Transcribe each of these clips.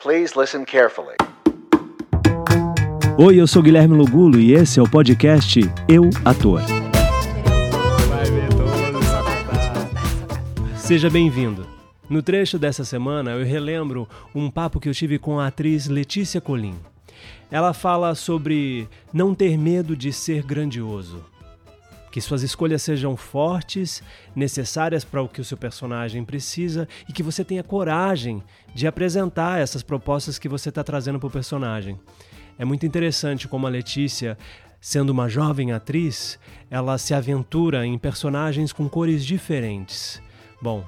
Please listen carefully. Oi, eu sou Guilherme Lugulo e esse é o podcast Eu Ator. Seja bem-vindo. No trecho dessa semana eu relembro um papo que eu tive com a atriz Letícia Colim. Ela fala sobre não ter medo de ser grandioso. Que suas escolhas sejam fortes, necessárias para o que o seu personagem precisa e que você tenha coragem de apresentar essas propostas que você está trazendo para o personagem. É muito interessante como a Letícia, sendo uma jovem atriz, ela se aventura em personagens com cores diferentes. Bom,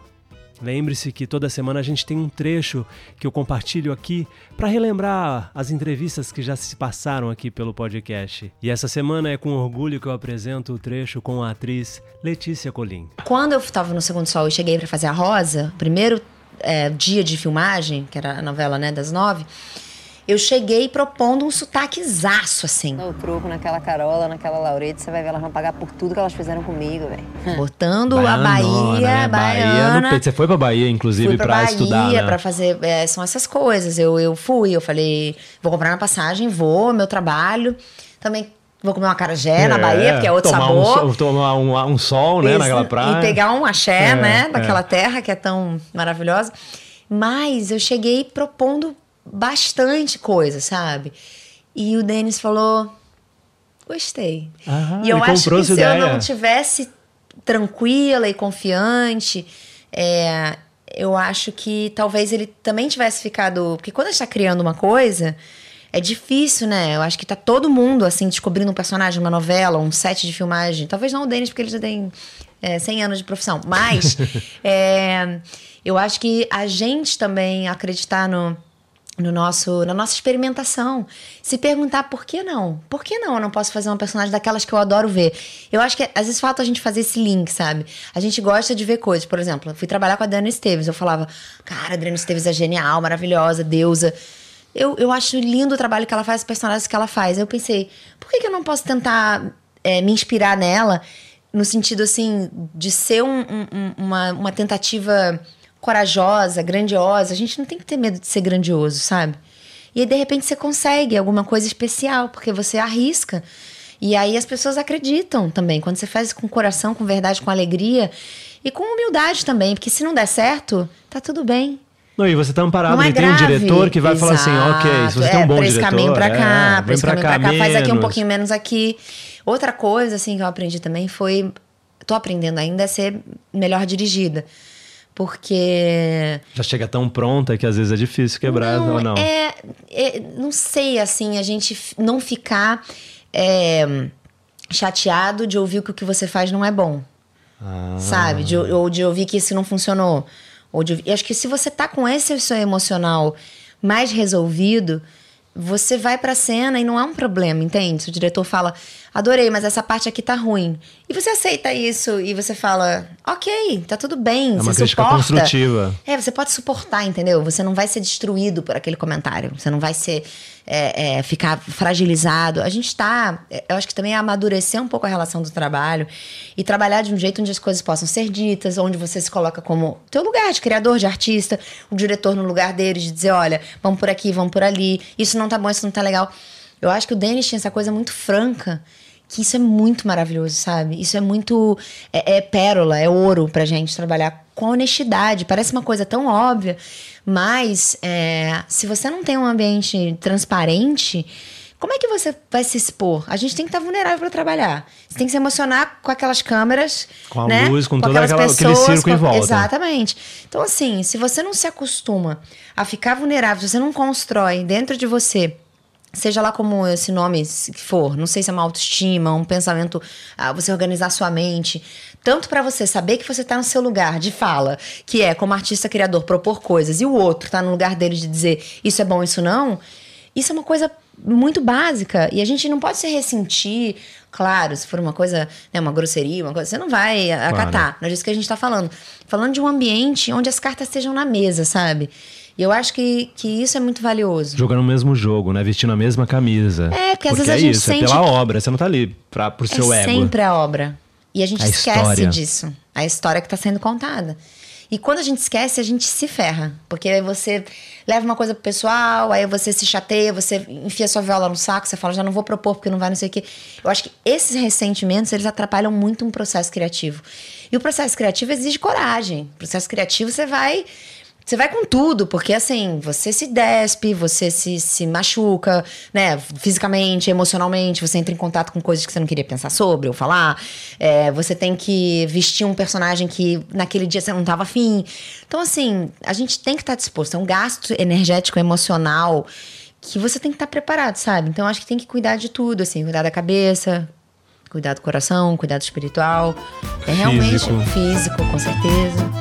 Lembre-se que toda semana a gente tem um trecho que eu compartilho aqui para relembrar as entrevistas que já se passaram aqui pelo podcast. E essa semana é com orgulho que eu apresento o trecho com a atriz Letícia Colim. Quando eu estava no Segundo Sol e cheguei para fazer a Rosa, primeiro é, dia de filmagem, que era a novela né, das nove, eu cheguei propondo um sotaquezaço, assim. O truco naquela Carola, naquela Laurete, você vai ver, elas vão pagar por tudo que elas fizeram comigo, velho. Botando a Bahia, né? Bahia no... Você foi pra Bahia, inclusive, fui pra, pra Bahia, estudar, né? pra fazer... É, são essas coisas. Eu, eu fui, eu falei, vou comprar uma passagem, vou, meu trabalho. Também Vou comer uma carajé é, na Bahia, porque é outro tomar sabor. Um, tomar um, um sol, né, naquela praia. E pegar um axé, é, né, daquela é. terra que é tão maravilhosa. Mas eu cheguei propondo bastante coisa, sabe? E o Denis falou: gostei. Ah, e eu acho que se ideia. eu não tivesse tranquila e confiante, é, eu acho que talvez ele também tivesse ficado. Porque quando a gente tá criando uma coisa. É difícil, né? Eu acho que tá todo mundo, assim, descobrindo um personagem, uma novela, um set de filmagem. Talvez não o Denis, porque ele já tem é, 100 anos de profissão. Mas é, eu acho que a gente também acreditar no, no nosso, na nossa experimentação. Se perguntar por que não? Por que não eu não posso fazer uma personagem daquelas que eu adoro ver? Eu acho que às vezes falta a gente fazer esse link, sabe? A gente gosta de ver coisas. Por exemplo, eu fui trabalhar com a Dani Esteves. Eu falava, cara, a Dani Esteves é genial, maravilhosa, deusa. Eu, eu acho lindo o trabalho que ela faz, os personagens que ela faz. Eu pensei, por que, que eu não posso tentar é, me inspirar nela? No sentido, assim, de ser um, um, uma, uma tentativa corajosa, grandiosa. A gente não tem que ter medo de ser grandioso, sabe? E aí, de repente, você consegue alguma coisa especial, porque você arrisca. E aí as pessoas acreditam também. Quando você faz com coração, com verdade, com alegria e com humildade também. Porque se não der certo, tá tudo bem. Não, e você tá amparado, não é tem um diretor que vai Exato. falar assim, ok, se você é, tem um bom pra diretor... esse caminho pra cá, é, pra esse caminho pra cá, pra cá, faz aqui um menos. pouquinho menos aqui. Outra coisa, assim, que eu aprendi também foi... Tô aprendendo ainda a ser melhor dirigida. Porque. Já chega tão pronta que às vezes é difícil quebrar, não, ou não? É, é, não sei, assim, a gente não ficar é, chateado de ouvir que o que você faz não é bom. Ah. Sabe? De, ou de ouvir que isso não funcionou. Ou de, e acho que se você tá com esse seu emocional mais resolvido, você vai pra cena e não é um problema, entende? Se o diretor fala, adorei, mas essa parte aqui tá ruim. E você aceita isso e você fala, ok, tá tudo bem. É uma você crítica suporta. construtiva. É, você pode suportar, entendeu? Você não vai ser destruído por aquele comentário. Você não vai ser. É, é, ficar fragilizado. A gente tá. Eu acho que também é amadurecer um pouco a relação do trabalho e trabalhar de um jeito onde as coisas possam ser ditas, onde você se coloca como teu lugar de criador, de artista, o diretor no lugar dele, de dizer, olha, vamos por aqui, vamos por ali, isso não tá bom, isso não tá legal. Eu acho que o Denis tinha essa coisa muito franca que isso é muito maravilhoso, sabe? Isso é muito. É, é, pérola, é ouro pra gente trabalhar com honestidade. Parece uma coisa tão óbvia, mas é, se você não tem um ambiente transparente. Como é que você vai se expor? A gente tem que estar vulnerável para trabalhar. Você tem que se emocionar com aquelas câmeras. Com a né? luz, com, com todo aquela, pessoas, aquele circo em volta. Exatamente. Então, assim, se você não se acostuma a ficar vulnerável, se você não constrói dentro de você seja lá como esse nome que for, não sei se é uma autoestima, um pensamento, ah, você organizar sua mente, tanto para você saber que você tá no seu lugar de fala, que é como artista criador propor coisas, e o outro tá no lugar dele de dizer isso é bom, isso não, isso é uma coisa muito básica e a gente não pode se ressentir, claro, se for uma coisa, né, uma grosseria, uma coisa, você não vai acatar, Claro. não é disso que a gente tá falando. Falando de um ambiente onde as cartas estejam na mesa, sabe? E eu acho que, que isso é muito valioso. Jogando o mesmo jogo, né? Vestindo a mesma camisa. É, porque às vezes é a gente isso, sente é pela obra. Você não tá ali pra, pro seu é ego. sempre a obra. E a gente A esquece história. disso. A história que está sendo contada. E quando a gente esquece, a gente se ferra. Porque aí você leva uma coisa pro pessoal, aí você se chateia, você enfia sua viola no saco, você fala, já não vou propor porque não vai não sei o quê. Eu acho que esses ressentimentos, eles atrapalham muito um processo criativo. E o processo criativo exige coragem. O processo criativo, você vai você vai com tudo, porque assim, você se despe, você se, se machuca, né? Fisicamente, emocionalmente, você entra em contato com coisas que você não queria pensar sobre ou falar. É, você tem que vestir um personagem que naquele dia você não estava afim. Então, assim, a gente tem que estar tá disposto. É um gasto energético, emocional, que você tem que estar tá preparado, sabe? Então, acho que tem que cuidar de tudo, assim, cuidar da cabeça, cuidar do coração, cuidar do espiritual. É realmente Físico. físico com certeza.